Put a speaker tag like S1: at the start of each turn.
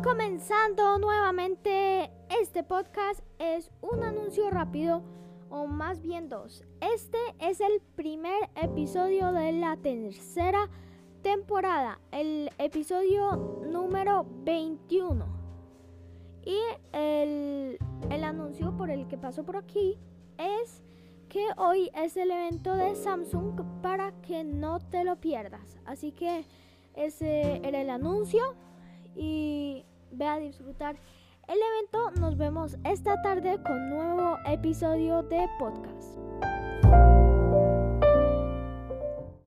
S1: comenzando nuevamente este podcast. Es un anuncio rápido, o más bien dos. Este es el primer episodio de la tercera temporada, el episodio número 21. Y el, el anuncio por el que paso por aquí es que hoy es el evento de Samsung para que no te lo pierdas. Así que ese era el anuncio y ve a disfrutar el evento. Nos vemos esta tarde con nuevo episodio de podcast.